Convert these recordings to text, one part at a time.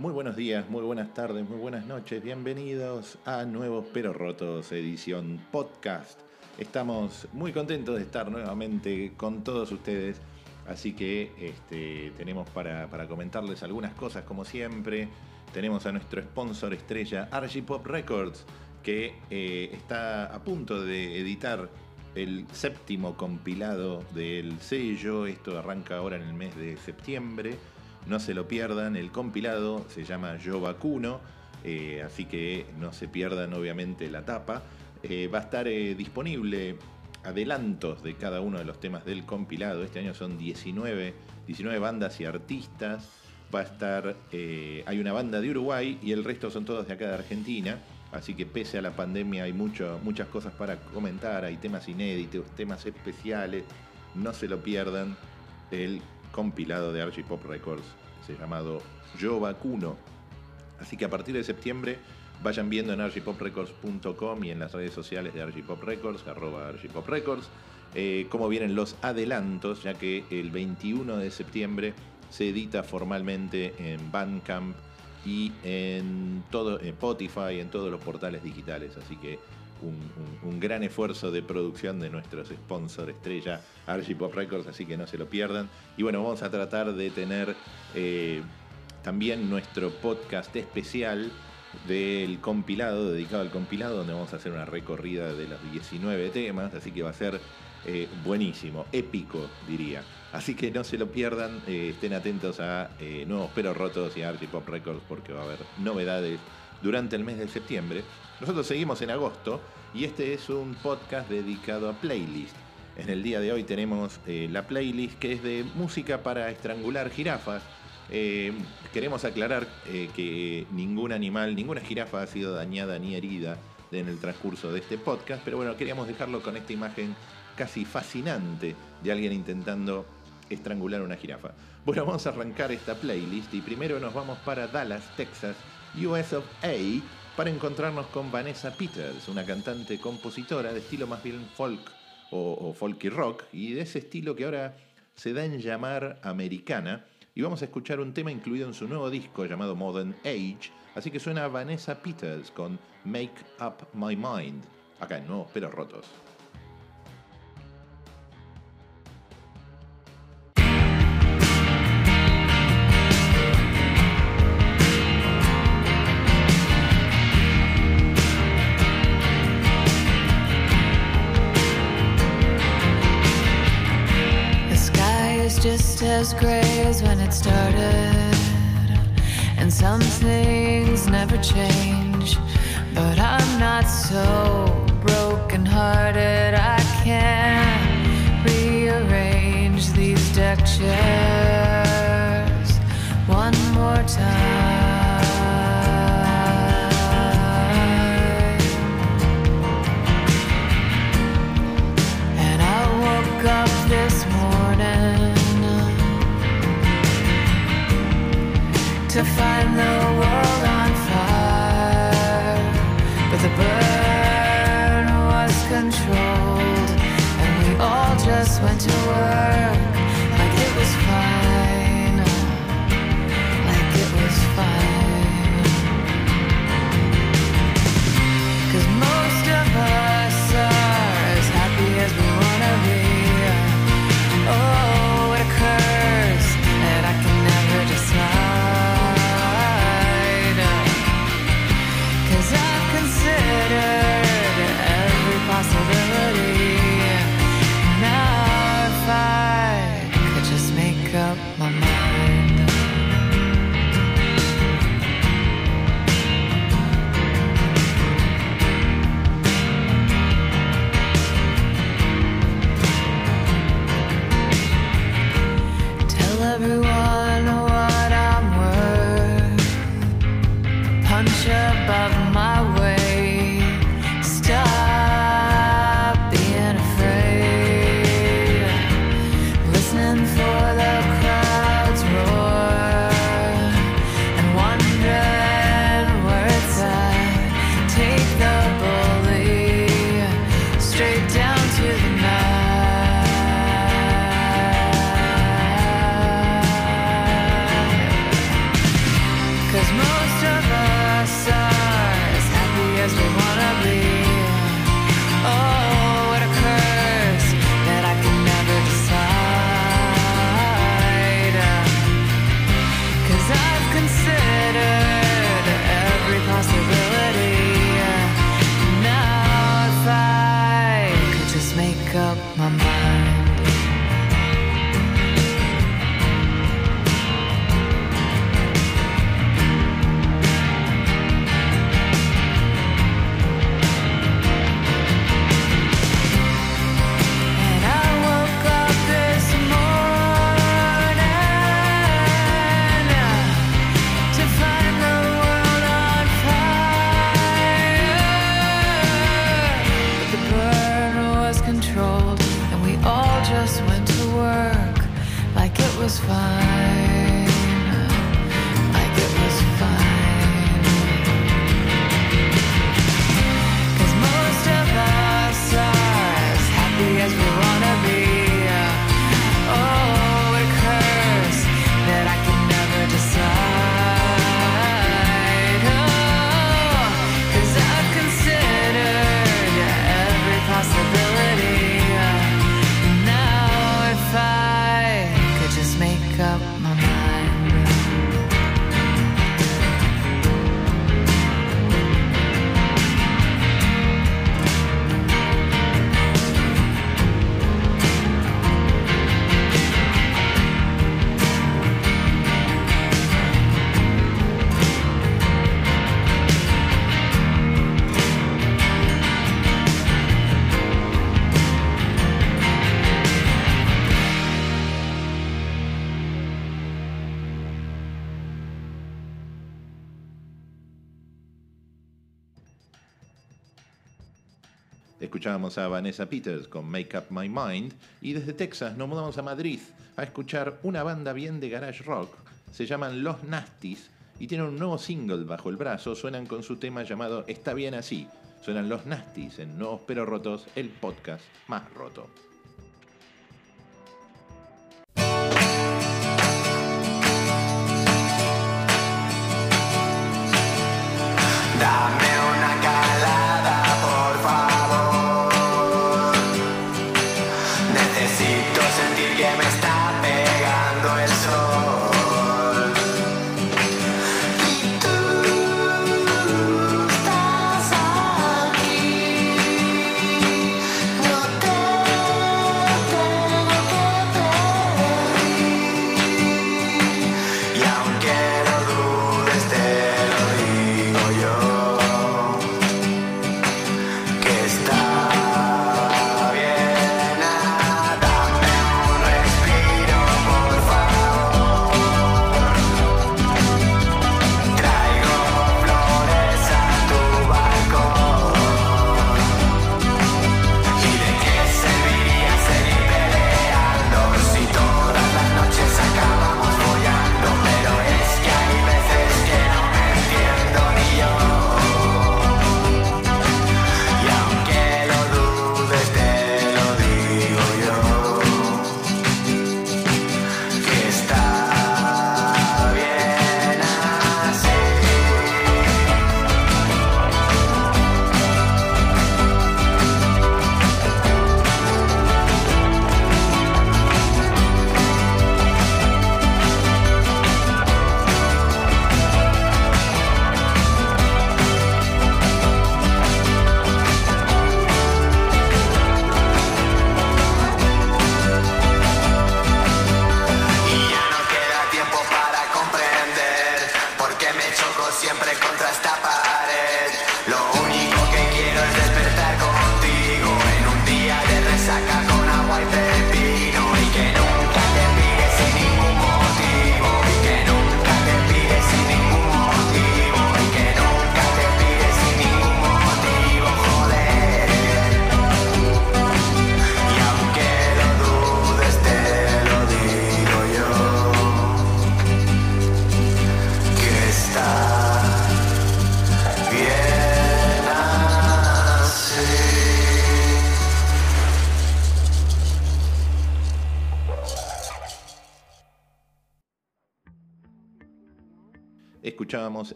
Muy buenos días, muy buenas tardes, muy buenas noches. Bienvenidos a Nuevos Pero Rotos, edición podcast. Estamos muy contentos de estar nuevamente con todos ustedes. Así que este, tenemos para, comentarles algunas cosas como siempre. Tenemos a nuestro sponsor estrella, RG Pop Records, que eh, está a punto de editar el séptimo compilado del sello. Esto arranca ahora en el mes de septiembre. No se lo pierdan, el compilado se llama Yo Vacuno, eh, así que no se pierdan obviamente la tapa. Eh, va a estar eh, disponible adelantos de cada uno de los temas del compilado. Este año son 19, 19 bandas y artistas. Va a estar, hay una banda de Uruguay y el resto son todos de acá de Argentina. Así que pese a la pandemia hay muchas cosas para comentar, hay temas inéditos, temas especiales. No se lo pierdan. El compilado de Archie Pop Records, se llamado Yo Vacuno. Así que a partir de septiembre vayan viendo en archipoprecords.com y en las redes sociales de Archipop Records, arroba Archipop Records, eh, cómo vienen los adelantos, ya que el 21 de septiembre se edita formalmente en Bandcamp y en todo en Spotify, en todos los portales digitales. Así que un, gran esfuerzo de producción de nuestros sponsors estrella, Archie Pop Records, así que no se lo pierdan. Y bueno, vamos a tratar de tener eh, también nuestro podcast especial del compilado, dedicado al compilado, donde vamos a hacer una recorrida de los 19 temas, así que va a ser eh, buenísimo, épico, diría. Así que no se lo pierdan, eh, estén atentos a Nuevos Pero Rotos y a Archie Records porque va a haber novedades durante el mes de septiembre. Nosotros seguimos en agosto y este es un podcast dedicado a playlist. En el día de hoy tenemos eh, la playlist que es de música para estrangular jirafas. Eh, queremos aclarar eh, que ningún animal, ninguna jirafa ha sido dañada ni herida en el transcurso de este podcast, pero bueno, queríamos dejarlo con esta imagen casi fascinante de alguien intentando estrangular una jirafa. Bueno, vamos a arrancar esta playlist y primero nos vamos para Dallas, Texas, US of A para encontrarnos con Vanessa Peters, una cantante compositora de estilo más bien folk o, folk y rock, y de ese estilo que ahora se da en llamar americana. Y vamos a escuchar un tema incluido en su nuevo disco llamado Modern Age. Así que suena Vanessa Peters con Make Up My Mind, acá en Nuevos Pero Rotos. As gray as when it started. And some things never change. But I'm not so broken hearted. I can't rearrange these deck chairs one more time. Just went to A Vanessa Peters con Make Up My Mind y desde Texas nos mudamos a Madrid a escuchar una banda bien de garage rock. Se llaman Los Nasties y tienen un nuevo single bajo el brazo. Suenan con su tema llamado Está bien así. Suenan Los Nasties en Nuevos Pero Rotos, el podcast más roto.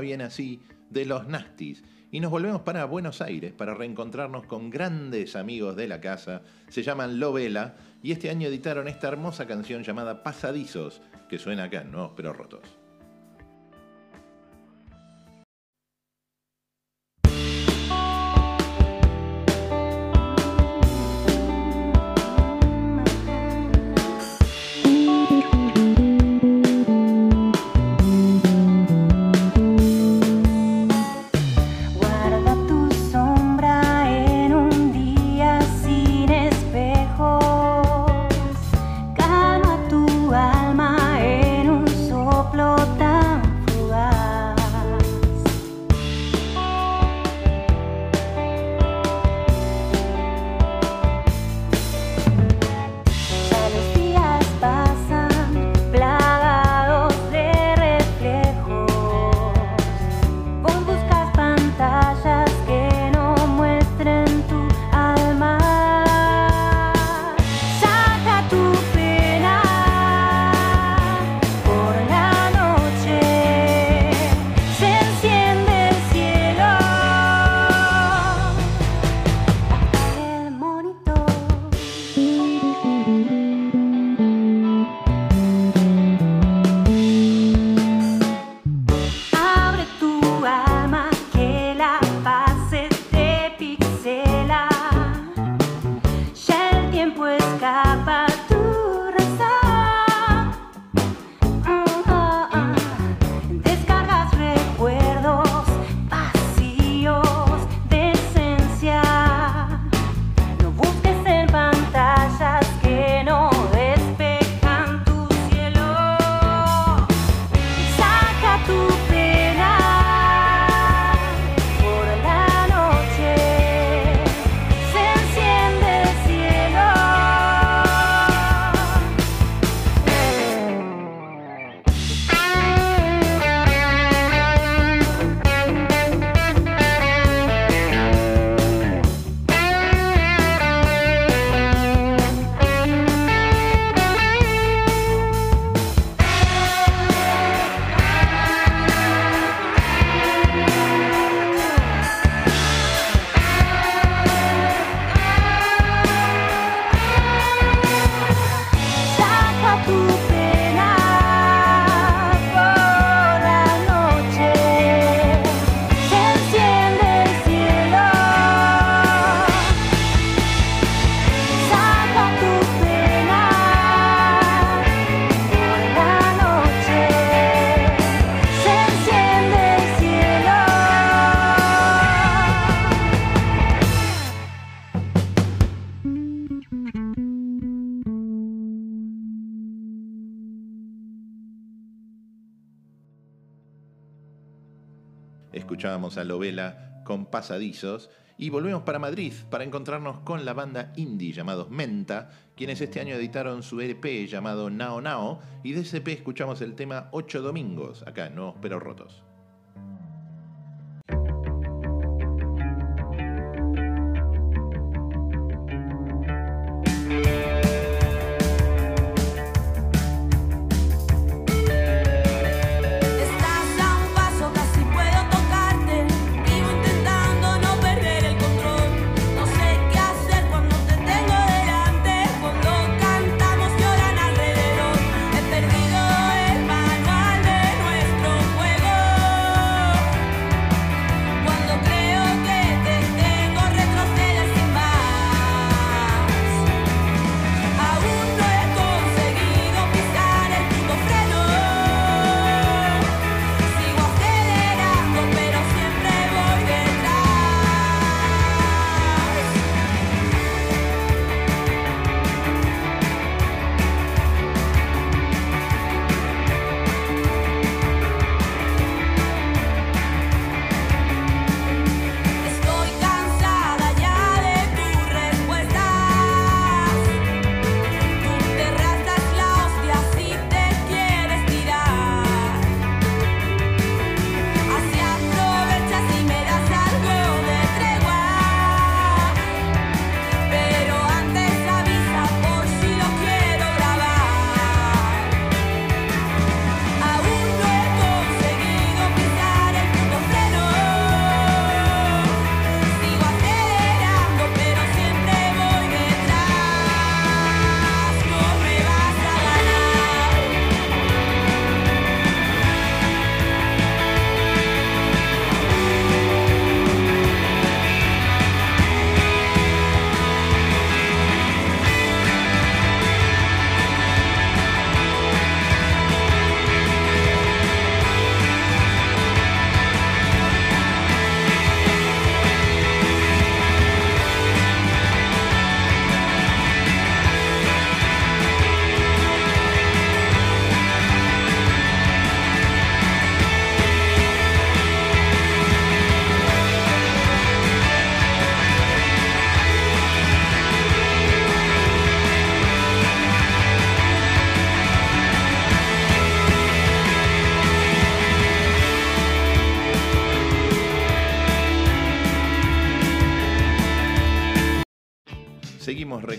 Bien así de los Nasties y nos volvemos para Buenos Aires para reencontrarnos con grandes amigos de la casa. Se llaman Lovela y este año editaron esta hermosa canción llamada Pasadizos que suena acá en Nuevos Pero Rotos. Escuchábamos a Lovela con Pasadizos. Y volvemos para Madrid para encontrarnos con la banda indie llamados Menta, quienes este año editaron su EP llamado Nao Nao. Y de ese EP escuchamos el tema Ocho Domingos, acá en Nuevos Pero Rotos.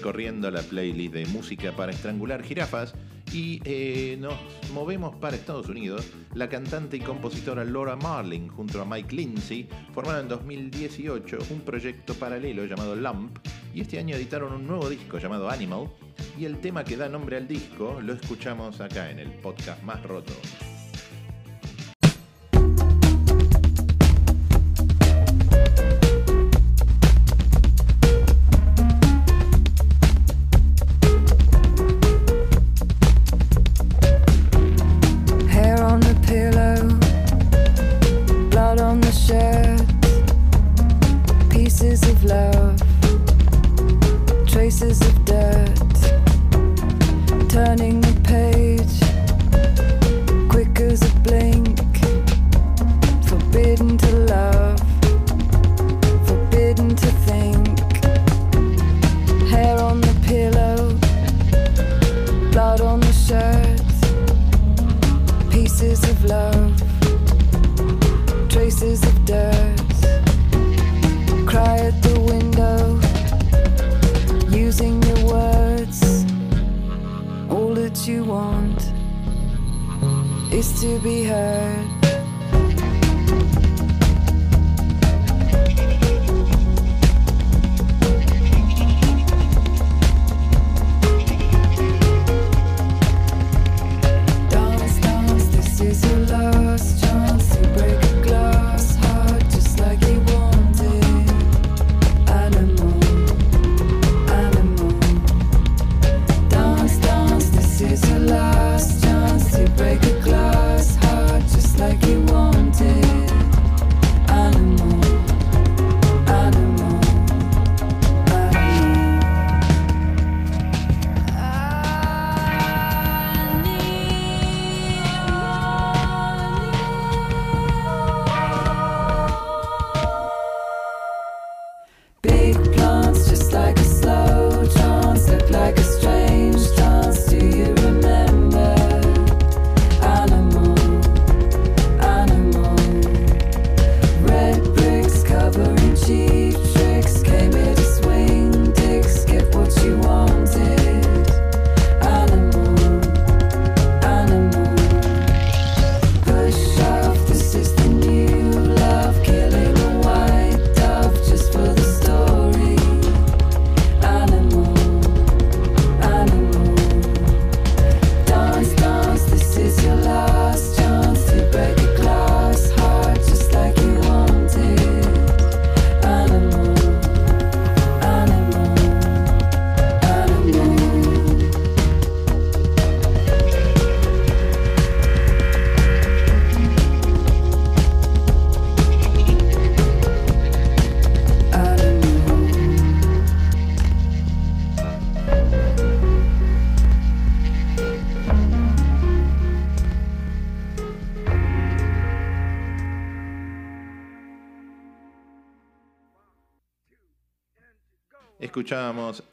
Recorriendo la playlist de música para estrangular jirafas y eh, nos movemos para Estados Unidos. La cantante y compositora Laura Marling junto a Mike Lindsay formaron en 2018 un proyecto paralelo llamado Lump y este año editaron un nuevo disco llamado Animal y el tema que da nombre al disco lo escuchamos acá en el podcast más roto. Traces of love, traces of dust. Cry at the window, using your words. All that you want is to be heard.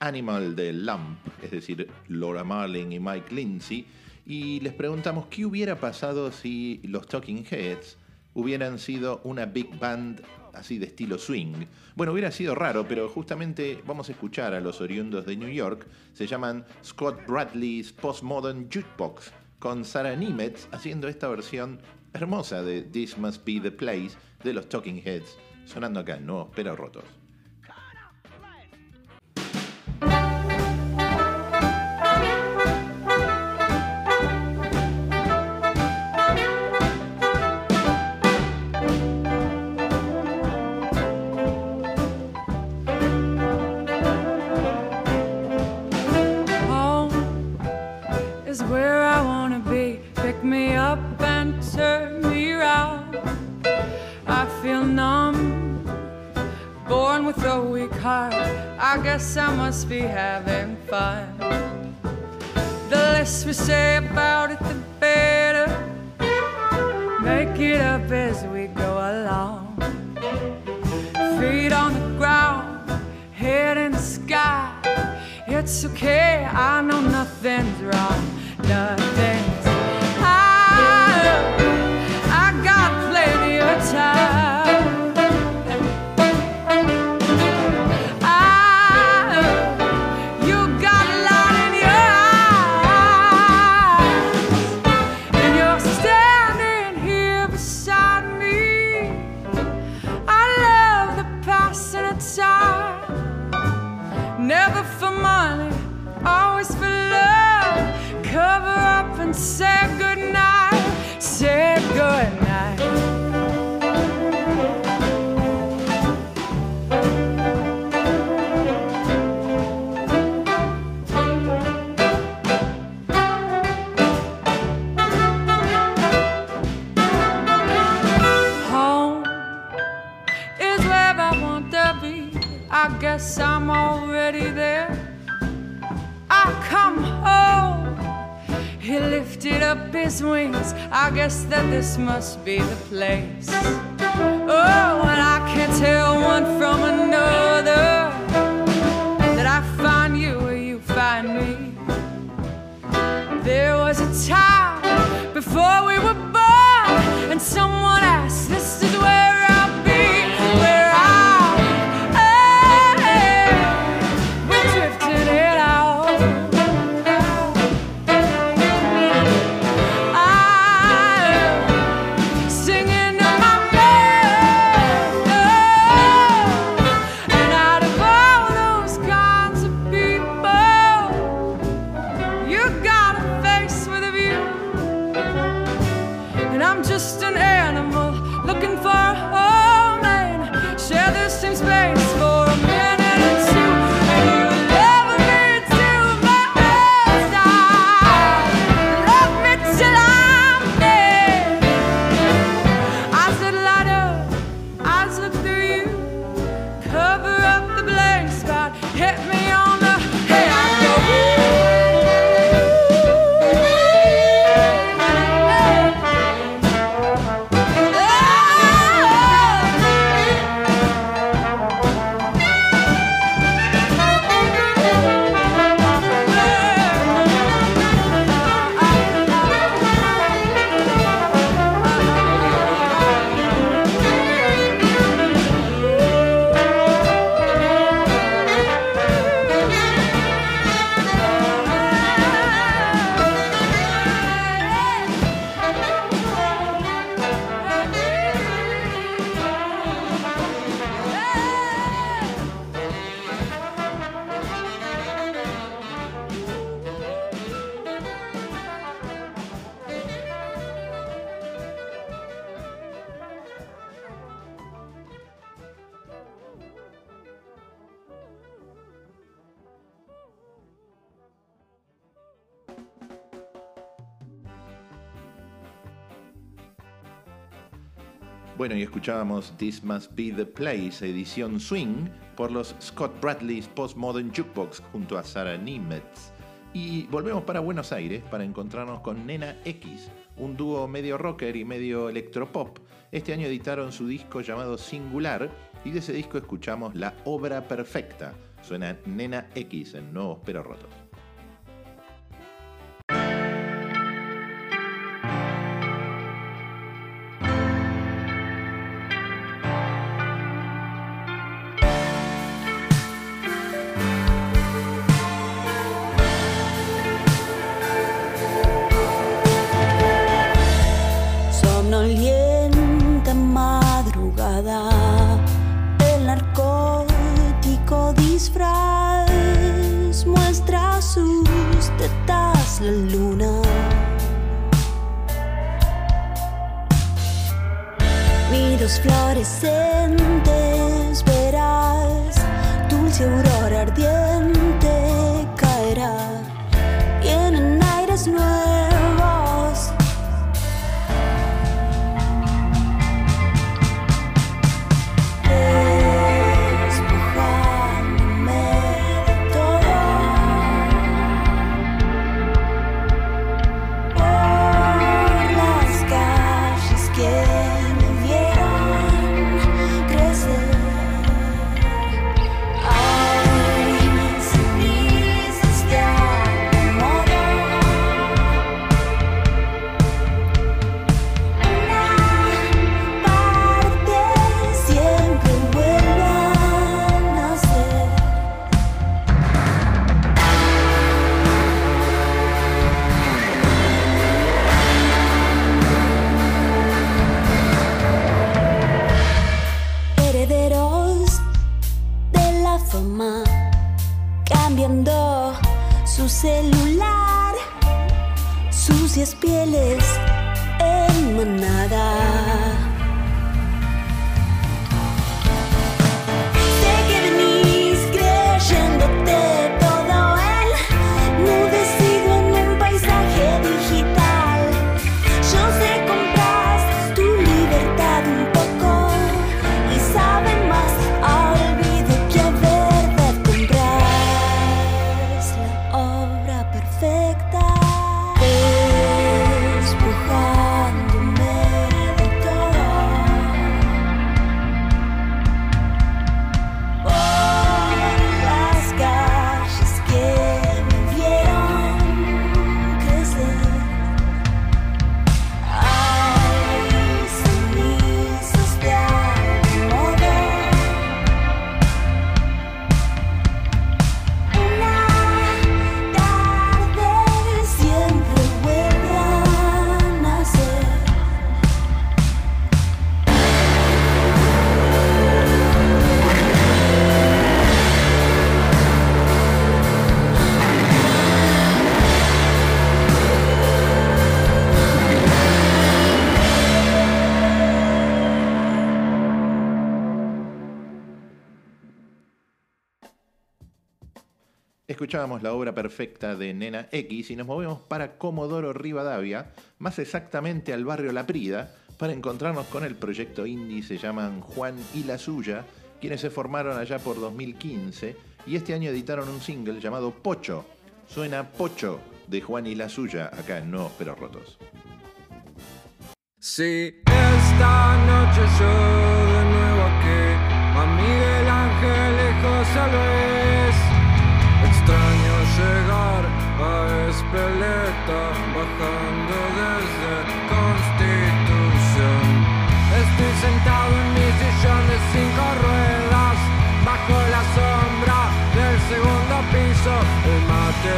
Animal de Lamp, es decir, Laura Marling y Mike Lindsay, y les preguntamos qué hubiera pasado si los Talking Heads hubieran sido una big band así de estilo swing. Bueno, hubiera sido raro, pero justamente vamos a escuchar a los oriundos de New York. Se llaman Scott Bradley's Postmodern Jukebox, con Sarah Nimitz haciendo esta versión hermosa de This Must Be the Place de los Talking Heads, sonando acá en Nuevos Pero Rotos. With a weak heart. I guess I must be having fun. The less we say about it, the better. Make it up as we go along. Feet on the ground, head in the sky. It's okay, I know nothing's wrong. Nothing's. Guess that this must be the place. Escuchábamos This Must Be the Place, edición swing, por los Scott Bradley's Postmodern Jukebox junto a Sarah Nimitz. Y volvemos para Buenos Aires para encontrarnos con Nena X, un dúo medio rocker y medio electropop. Este año editaron su disco llamado Singular y de ese disco escuchamos La Obra Perfecta. Suena Nena X en Nuevos Pero Rotos. Escuchábamos la obra perfecta de Nena X y nos movemos para Comodoro Rivadavia, más exactamente al barrio La Prida, para encontrarnos con el proyecto indie se llaman Juan y la Suya, quienes se formaron allá por 2015 y este año editaron un single llamado Pocho. Suena Pocho de Juan y la Suya acá en Nuevos Pero Rotos. Si esta noche yo de nuevo aquí, a Miguel Ángel y a Espeleta, bajando desde Constitución. Estoy sentado en mi sillón de cinco ruedas, bajo la sombra del segundo piso. El mate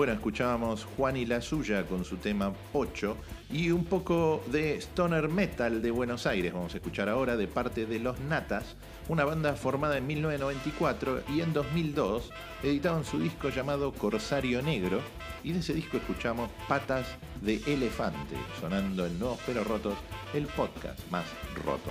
Bueno, escuchábamos Juan y la suya con su tema Pocho y un poco de stoner metal de Buenos Aires. Vamos a escuchar ahora de parte de Los Natas, una banda formada en 1994 y en 2002 editaron su disco llamado Corsario Negro y de ese disco escuchamos Patas de Elefante, sonando en Nuevos Pero Rotos, el podcast más roto.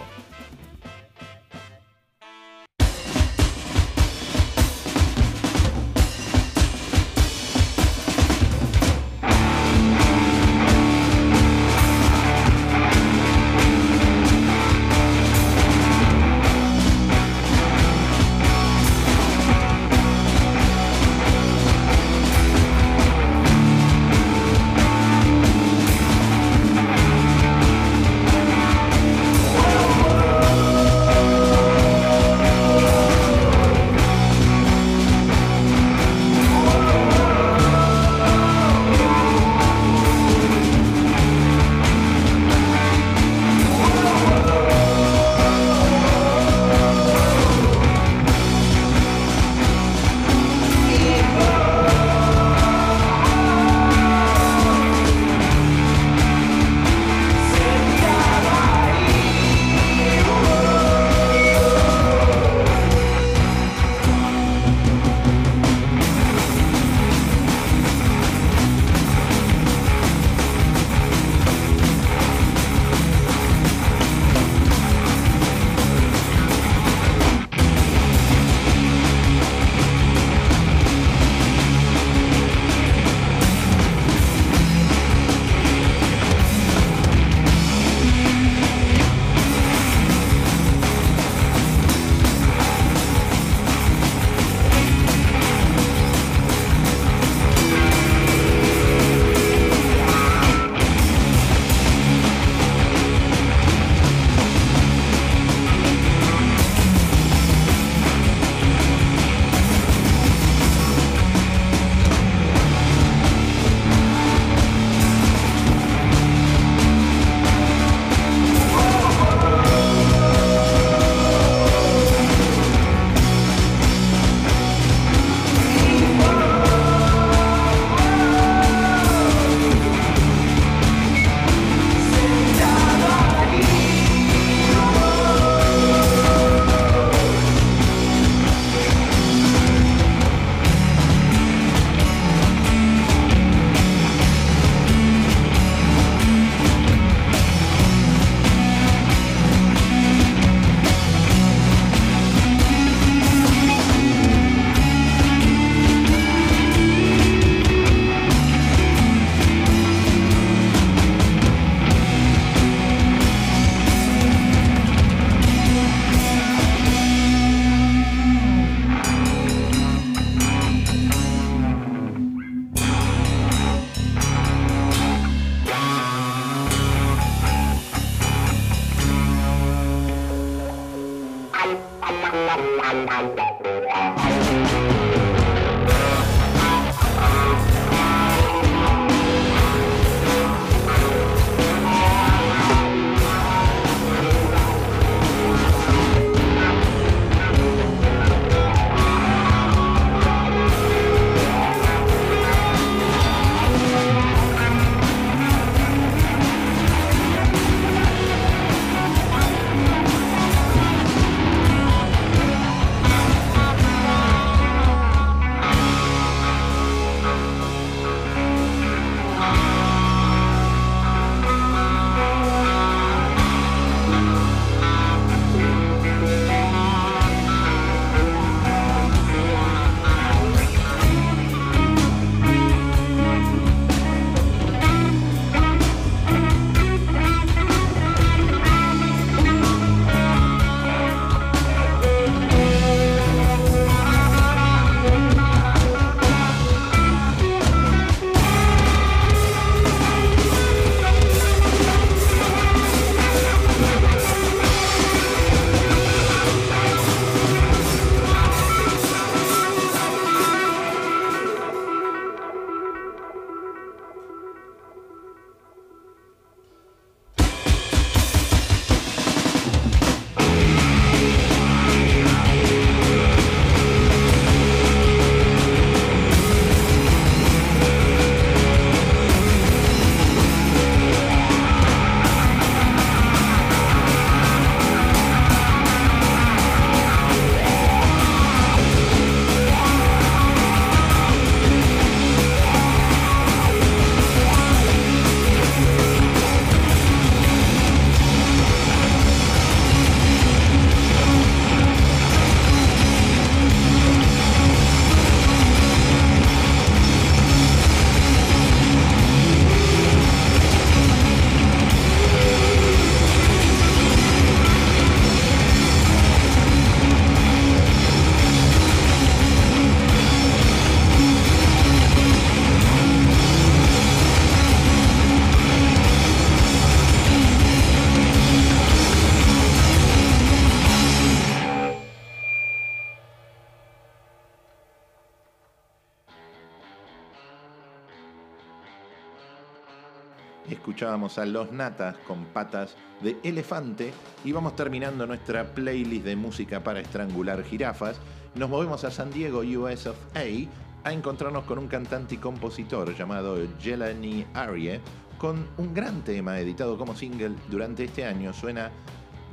Escuchábamos a Los Natas con patas de elefante y vamos terminando nuestra playlist de música para estrangular jirafas. Nos movemos a San Diego, US of A, a encontrarnos con un cantante y compositor llamado Jelani Arie, con un gran tema editado como single durante este año. Suena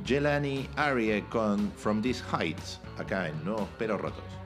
Jelani Arie con From These Heights, acá en Nuevos Pero Rotos.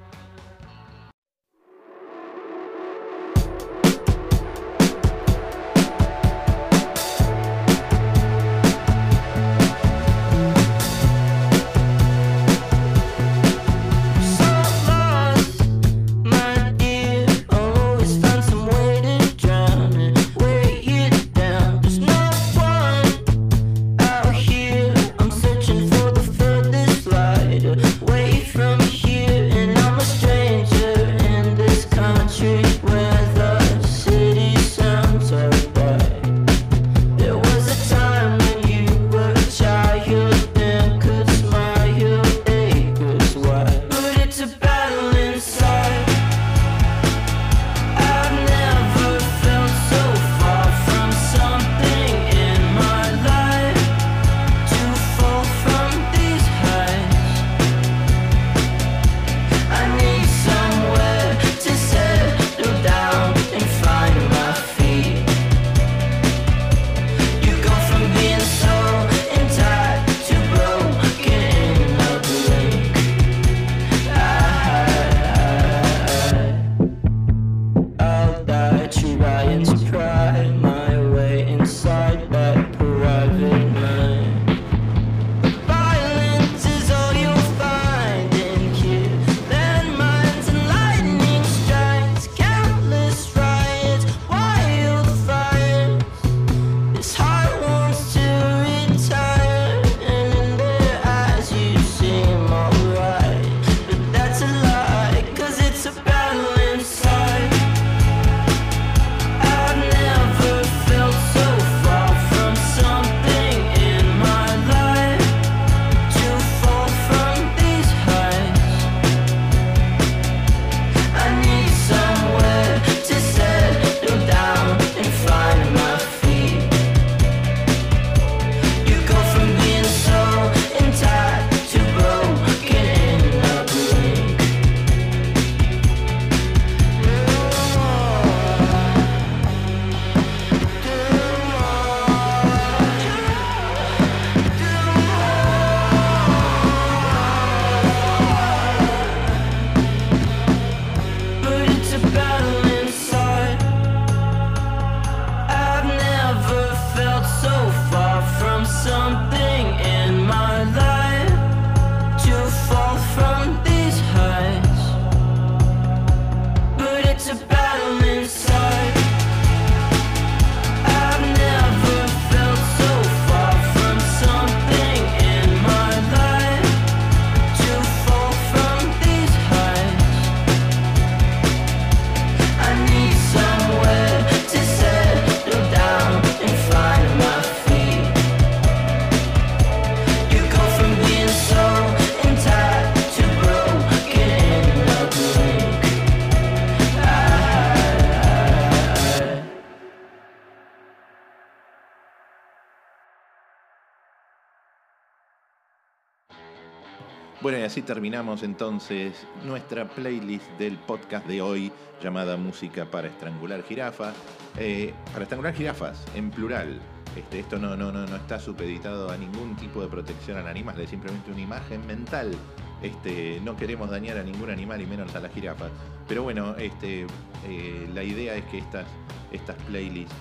Así terminamos entonces nuestra playlist del podcast de hoy llamada Música para estrangular jirafas. Eh, para estrangular jirafas, en plural. Este, esto no, no, no, no está supeditado a ningún tipo de protección al animal, es simplemente una imagen mental. Este, no queremos dañar a ningún animal y menos a las jirafas. Pero bueno, este, eh, la idea es que estas, estas playlists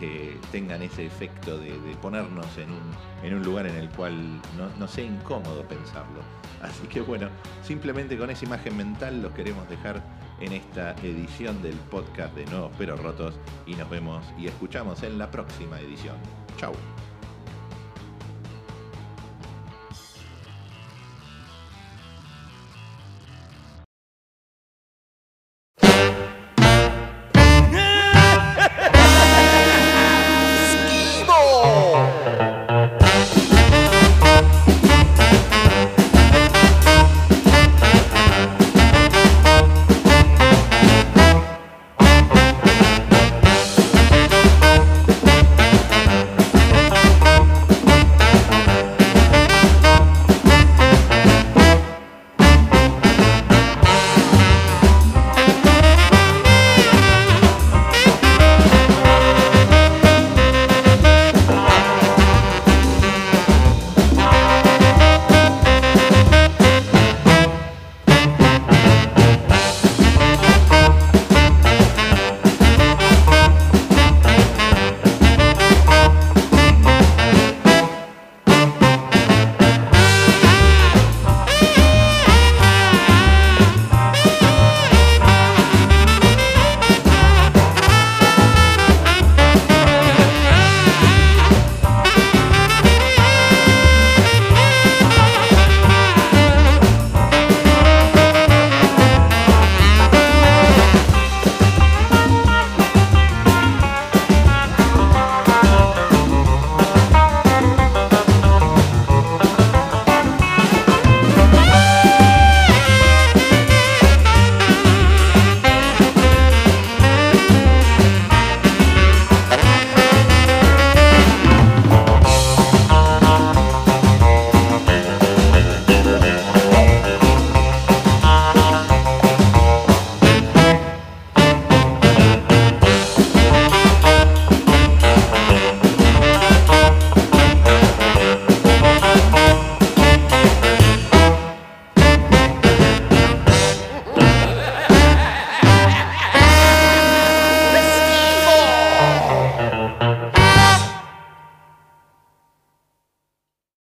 eh, tengan ese efecto de, ponernos en un, en un lugar en el cual no, no sea incómodo pensarlo. Así que bueno, simplemente con esa imagen mental los queremos dejar en esta edición del podcast de Nuevos Pero Rotos y nos vemos y escuchamos en la próxima edición. Chau.